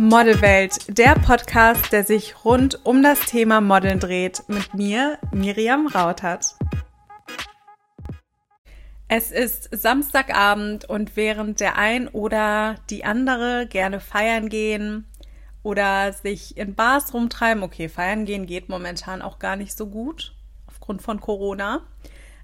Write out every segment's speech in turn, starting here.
Modelwelt, der Podcast, der sich rund um das Thema Modeln dreht, mit mir, Miriam Rautert. Es ist Samstagabend und während der ein oder die andere gerne feiern gehen oder sich in Bars rumtreiben, okay, feiern gehen geht momentan auch gar nicht so gut aufgrund von Corona,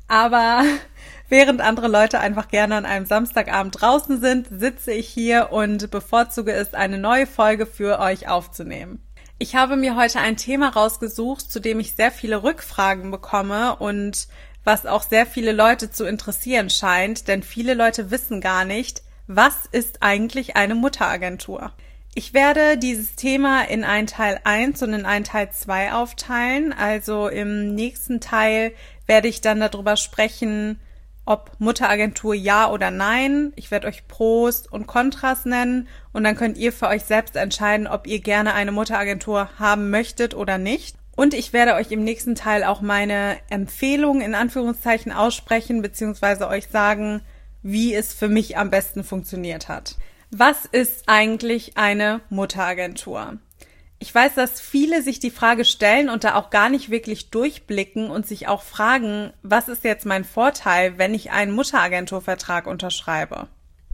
aber während andere Leute einfach gerne an einem Samstagabend draußen sind, sitze ich hier und bevorzuge es, eine neue Folge für euch aufzunehmen. Ich habe mir heute ein Thema rausgesucht, zu dem ich sehr viele Rückfragen bekomme und was auch sehr viele Leute zu interessieren scheint, denn viele Leute wissen gar nicht, was ist eigentlich eine Mutteragentur? Ich werde dieses Thema in einen Teil 1 und in einen Teil 2 aufteilen. Also im nächsten Teil werde ich dann darüber sprechen, ob Mutteragentur ja oder nein. Ich werde euch Pros und Kontras nennen und dann könnt ihr für euch selbst entscheiden, ob ihr gerne eine Mutteragentur haben möchtet oder nicht. Und ich werde euch im nächsten Teil auch meine Empfehlungen in Anführungszeichen aussprechen, beziehungsweise euch sagen, wie es für mich am besten funktioniert hat. Was ist eigentlich eine Mutteragentur? Ich weiß, dass viele sich die Frage stellen und da auch gar nicht wirklich durchblicken und sich auch fragen, was ist jetzt mein Vorteil, wenn ich einen Mutteragenturvertrag unterschreibe?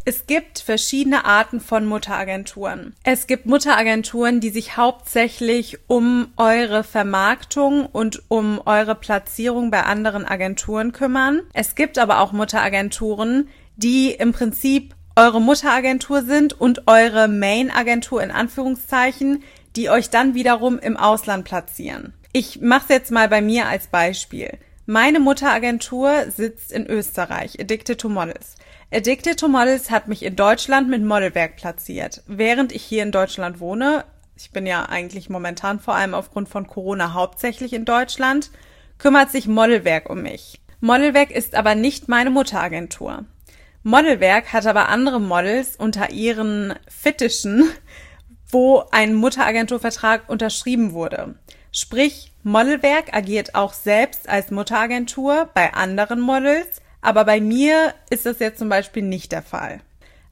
Es gibt verschiedene Arten von Mutteragenturen. Es gibt Mutteragenturen, die sich hauptsächlich um eure Vermarktung und um eure Platzierung bei anderen Agenturen kümmern. Es gibt aber auch Mutteragenturen, die im Prinzip eure Mutteragentur sind und eure Main-Agentur in Anführungszeichen, die euch dann wiederum im Ausland platzieren. Ich mache es jetzt mal bei mir als Beispiel. Meine Mutteragentur sitzt in Österreich, Addicted to Models. Addicted to Models hat mich in Deutschland mit Modelwerk platziert. Während ich hier in Deutschland wohne, ich bin ja eigentlich momentan vor allem aufgrund von Corona hauptsächlich in Deutschland, kümmert sich Modelwerk um mich. Modelwerk ist aber nicht meine Mutteragentur. Modelwerk hat aber andere Models unter ihren Fittichen, wo ein Mutteragenturvertrag unterschrieben wurde. Sprich, Modelwerk agiert auch selbst als Mutteragentur bei anderen Models, aber bei mir ist das jetzt zum Beispiel nicht der Fall.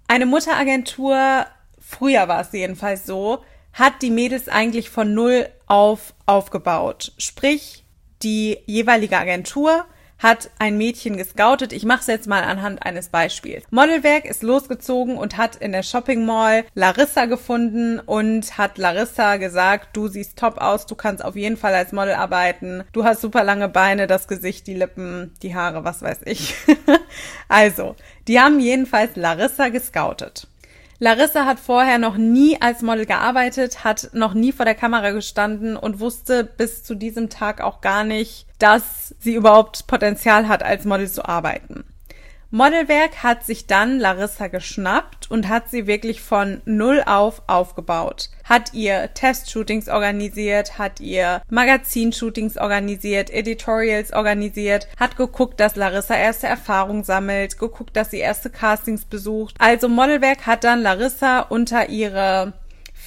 Eine Mutteragentur, früher war es jedenfalls so, hat die Mädels eigentlich von null auf aufgebaut. Sprich, die jeweilige Agentur hat ein Mädchen gescoutet. Ich mache es jetzt mal anhand eines Beispiels. Modelwerk ist losgezogen und hat in der Shopping Mall Larissa gefunden und hat Larissa gesagt, du siehst top aus, du kannst auf jeden Fall als Model arbeiten, du hast super lange Beine, das Gesicht, die Lippen, die Haare, was weiß ich. also, die haben jedenfalls Larissa gescoutet. Larissa hat vorher noch nie als Model gearbeitet, hat noch nie vor der Kamera gestanden und wusste bis zu diesem Tag auch gar nicht, dass sie überhaupt Potenzial hat, als Model zu arbeiten. Modelwerk hat sich dann Larissa geschnappt und hat sie wirklich von null auf aufgebaut. Hat ihr Testshootings organisiert, hat ihr Magazinshootings organisiert, Editorials organisiert, hat geguckt, dass Larissa erste Erfahrung sammelt, geguckt, dass sie erste Castings besucht. Also Modelwerk hat dann Larissa unter ihre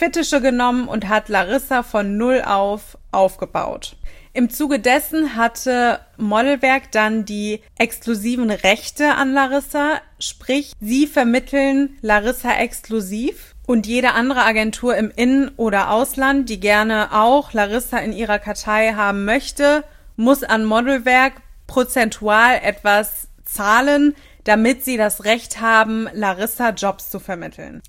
Fittische genommen und hat Larissa von null auf aufgebaut. Im Zuge dessen hatte Modelwerk dann die exklusiven Rechte an Larissa, sprich, sie vermitteln Larissa exklusiv und jede andere Agentur im In- oder Ausland, die gerne auch Larissa in ihrer Kartei haben möchte, muss an Modelwerk prozentual etwas zahlen, damit sie das Recht haben, Larissa Jobs zu vermitteln.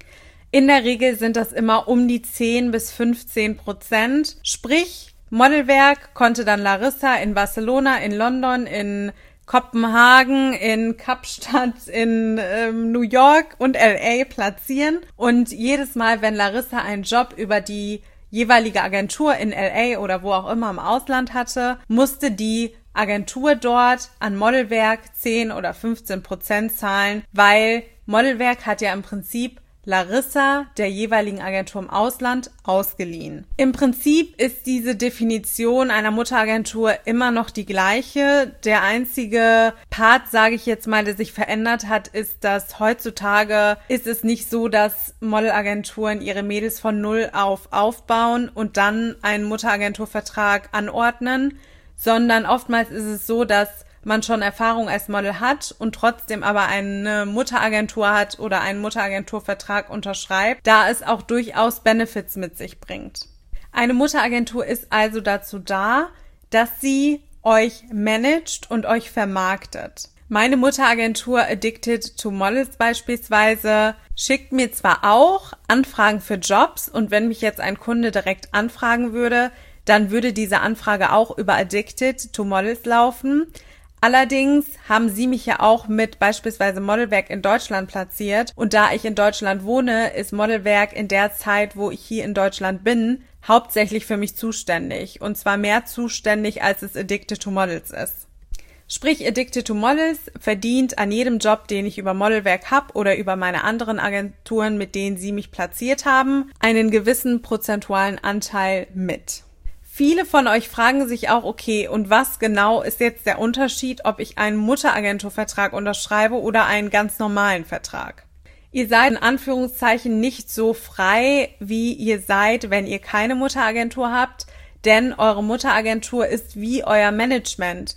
In der Regel sind das immer um die 10 bis 15 Prozent. Sprich, Modelwerk konnte dann Larissa in Barcelona, in London, in Kopenhagen, in Kapstadt, in ähm, New York und LA platzieren. Und jedes Mal, wenn Larissa einen Job über die jeweilige Agentur in LA oder wo auch immer im Ausland hatte, musste die Agentur dort an Modelwerk 10 oder 15 Prozent zahlen, weil Modelwerk hat ja im Prinzip Larissa der jeweiligen Agentur im Ausland ausgeliehen. Im Prinzip ist diese Definition einer Mutteragentur immer noch die gleiche. Der einzige Part, sage ich jetzt mal, der sich verändert hat, ist, dass heutzutage ist es nicht so, dass Modelagenturen ihre Mädels von null auf aufbauen und dann einen Mutteragenturvertrag anordnen, sondern oftmals ist es so, dass man schon Erfahrung als Model hat und trotzdem aber eine Mutteragentur hat oder einen Mutteragenturvertrag unterschreibt, da es auch durchaus Benefits mit sich bringt. Eine Mutteragentur ist also dazu da, dass sie euch managt und euch vermarktet. Meine Mutteragentur Addicted to Models beispielsweise schickt mir zwar auch Anfragen für Jobs und wenn mich jetzt ein Kunde direkt anfragen würde, dann würde diese Anfrage auch über Addicted to Models laufen. Allerdings haben sie mich ja auch mit beispielsweise Modelwerk in Deutschland platziert und da ich in Deutschland wohne, ist Modelwerk in der Zeit, wo ich hier in Deutschland bin, hauptsächlich für mich zuständig und zwar mehr zuständig, als es Addicted to Models ist. Sprich, Addicted to Models verdient an jedem Job, den ich über Modelwerk habe oder über meine anderen Agenturen, mit denen sie mich platziert haben, einen gewissen prozentualen Anteil mit. Viele von euch fragen sich auch, okay, und was genau ist jetzt der Unterschied, ob ich einen Mutteragenturvertrag unterschreibe oder einen ganz normalen Vertrag? Ihr seid in Anführungszeichen nicht so frei, wie ihr seid, wenn ihr keine Mutteragentur habt, denn eure Mutteragentur ist wie euer Management,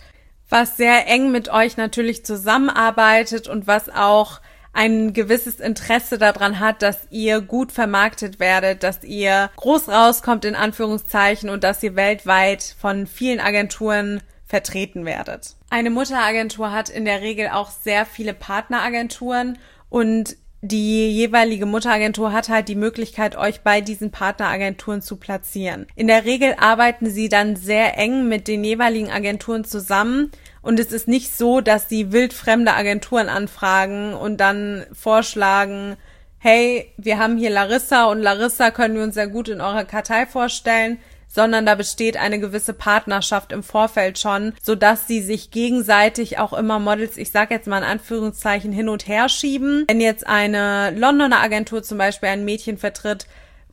was sehr eng mit euch natürlich zusammenarbeitet und was auch ein gewisses Interesse daran hat, dass ihr gut vermarktet werdet, dass ihr groß rauskommt in Anführungszeichen und dass ihr weltweit von vielen Agenturen vertreten werdet. Eine Mutteragentur hat in der Regel auch sehr viele Partneragenturen und die jeweilige Mutteragentur hat halt die Möglichkeit, euch bei diesen Partneragenturen zu platzieren. In der Regel arbeiten sie dann sehr eng mit den jeweiligen Agenturen zusammen und es ist nicht so, dass sie wildfremde Agenturen anfragen und dann vorschlagen, hey, wir haben hier Larissa und Larissa können wir uns sehr gut in eurer Kartei vorstellen sondern da besteht eine gewisse Partnerschaft im Vorfeld schon, so dass sie sich gegenseitig auch immer Models, ich sage jetzt mal in Anführungszeichen, hin und her schieben. Wenn jetzt eine Londoner Agentur zum Beispiel ein Mädchen vertritt,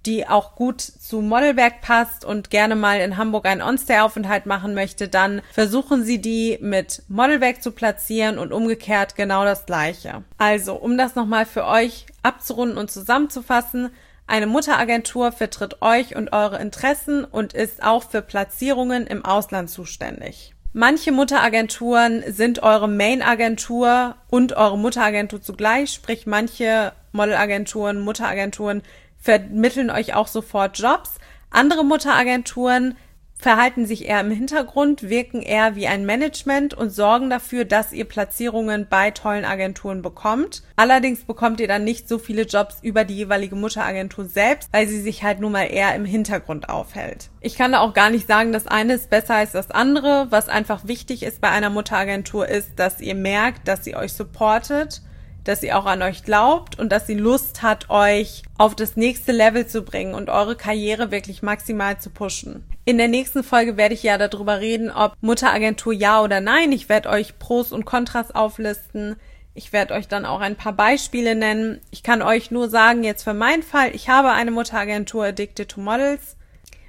die auch gut zu Modelwerk passt und gerne mal in Hamburg einen On-Stay-Aufenthalt machen möchte, dann versuchen sie die mit Modelwerk zu platzieren und umgekehrt genau das gleiche. Also, um das nochmal für euch abzurunden und zusammenzufassen, eine Mutteragentur vertritt euch und eure Interessen und ist auch für Platzierungen im Ausland zuständig. Manche Mutteragenturen sind eure Main-Agentur und eure Mutteragentur zugleich, sprich manche Modelagenturen, Mutteragenturen vermitteln euch auch sofort Jobs. Andere Mutteragenturen verhalten sich eher im Hintergrund, wirken eher wie ein Management und sorgen dafür, dass ihr Platzierungen bei tollen Agenturen bekommt. Allerdings bekommt ihr dann nicht so viele Jobs über die jeweilige Mutteragentur selbst, weil sie sich halt nun mal eher im Hintergrund aufhält. Ich kann da auch gar nicht sagen, das eine ist besser als das andere. Was einfach wichtig ist bei einer Mutteragentur ist, dass ihr merkt, dass sie euch supportet dass sie auch an euch glaubt und dass sie Lust hat, euch auf das nächste Level zu bringen und eure Karriere wirklich maximal zu pushen. In der nächsten Folge werde ich ja darüber reden, ob Mutteragentur ja oder nein. Ich werde euch Pros und Kontras auflisten. Ich werde euch dann auch ein paar Beispiele nennen. Ich kann euch nur sagen, jetzt für meinen Fall, ich habe eine Mutteragentur Addicted to Models,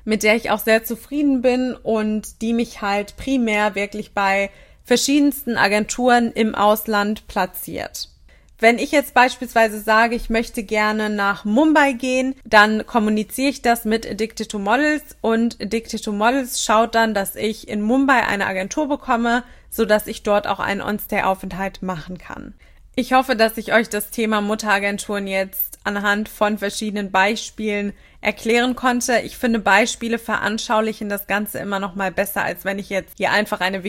mit der ich auch sehr zufrieden bin und die mich halt primär wirklich bei verschiedensten Agenturen im Ausland platziert. Wenn ich jetzt beispielsweise sage, ich möchte gerne nach Mumbai gehen, dann kommuniziere ich das mit Addicted to Models und Addicted to Models schaut dann, dass ich in Mumbai eine Agentur bekomme, so dass ich dort auch einen On-Stay-Aufenthalt machen kann. Ich hoffe, dass ich euch das Thema Mutteragenturen jetzt anhand von verschiedenen Beispielen erklären konnte. Ich finde, Beispiele veranschaulichen das Ganze immer noch mal besser, als wenn ich jetzt hier einfach eine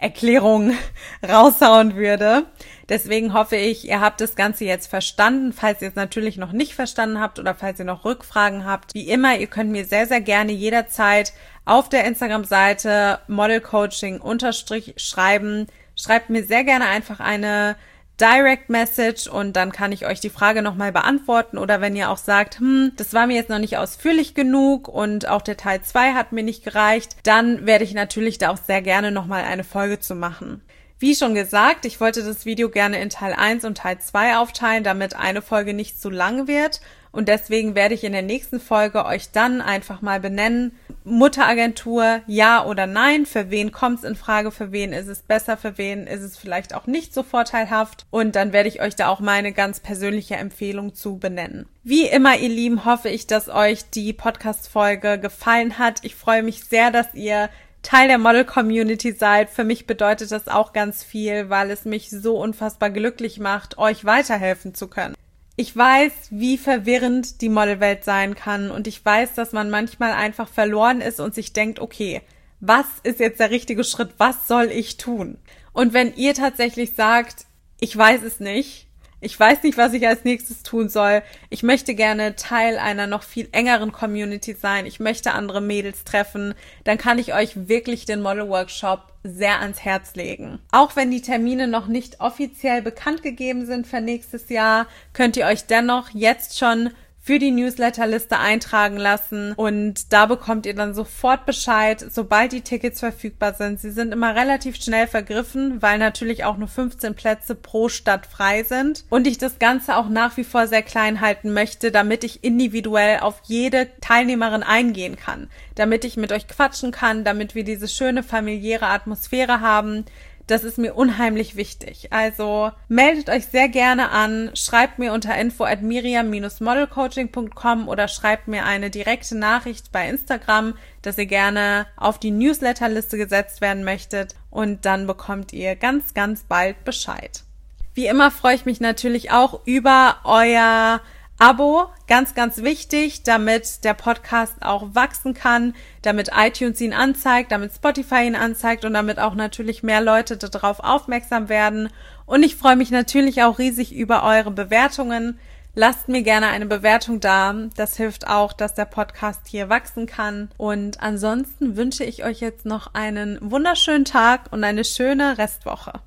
Wikipedia-Erklärung raushauen würde. Deswegen hoffe ich, ihr habt das Ganze jetzt verstanden. Falls ihr es natürlich noch nicht verstanden habt oder falls ihr noch Rückfragen habt, wie immer, ihr könnt mir sehr, sehr gerne jederzeit auf der Instagram-Seite Model Coaching unterstrich schreiben. Schreibt mir sehr gerne einfach eine Direct Message und dann kann ich euch die Frage nochmal beantworten oder wenn ihr auch sagt, hm, das war mir jetzt noch nicht ausführlich genug und auch der Teil 2 hat mir nicht gereicht, dann werde ich natürlich da auch sehr gerne nochmal eine Folge zu machen. Wie schon gesagt, ich wollte das Video gerne in Teil 1 und Teil 2 aufteilen, damit eine Folge nicht zu lang wird. Und deswegen werde ich in der nächsten Folge euch dann einfach mal benennen, Mutteragentur, ja oder nein, für wen kommt es in Frage, für wen ist es besser, für wen ist es vielleicht auch nicht so vorteilhaft. Und dann werde ich euch da auch meine ganz persönliche Empfehlung zu benennen. Wie immer, ihr Lieben, hoffe ich, dass euch die Podcast-Folge gefallen hat. Ich freue mich sehr, dass ihr Teil der Model-Community seid. Für mich bedeutet das auch ganz viel, weil es mich so unfassbar glücklich macht, euch weiterhelfen zu können. Ich weiß, wie verwirrend die Modelwelt sein kann und ich weiß, dass man manchmal einfach verloren ist und sich denkt, okay, was ist jetzt der richtige Schritt? Was soll ich tun? Und wenn ihr tatsächlich sagt, ich weiß es nicht, ich weiß nicht, was ich als nächstes tun soll. Ich möchte gerne Teil einer noch viel engeren Community sein. Ich möchte andere Mädels treffen. Dann kann ich euch wirklich den Model Workshop sehr ans Herz legen. Auch wenn die Termine noch nicht offiziell bekannt gegeben sind für nächstes Jahr, könnt ihr euch dennoch jetzt schon für die Newsletterliste eintragen lassen. Und da bekommt ihr dann sofort Bescheid, sobald die Tickets verfügbar sind. Sie sind immer relativ schnell vergriffen, weil natürlich auch nur 15 Plätze pro Stadt frei sind. Und ich das Ganze auch nach wie vor sehr klein halten möchte, damit ich individuell auf jede Teilnehmerin eingehen kann, damit ich mit euch quatschen kann, damit wir diese schöne familiäre Atmosphäre haben, das ist mir unheimlich wichtig. Also meldet euch sehr gerne an, schreibt mir unter info at miriam-modelcoaching.com oder schreibt mir eine direkte Nachricht bei Instagram, dass ihr gerne auf die Newsletterliste gesetzt werden möchtet und dann bekommt ihr ganz, ganz bald Bescheid. Wie immer freue ich mich natürlich auch über euer Abo, ganz, ganz wichtig, damit der Podcast auch wachsen kann, damit iTunes ihn anzeigt, damit Spotify ihn anzeigt und damit auch natürlich mehr Leute darauf aufmerksam werden. Und ich freue mich natürlich auch riesig über eure Bewertungen. Lasst mir gerne eine Bewertung da. Das hilft auch, dass der Podcast hier wachsen kann. Und ansonsten wünsche ich euch jetzt noch einen wunderschönen Tag und eine schöne Restwoche.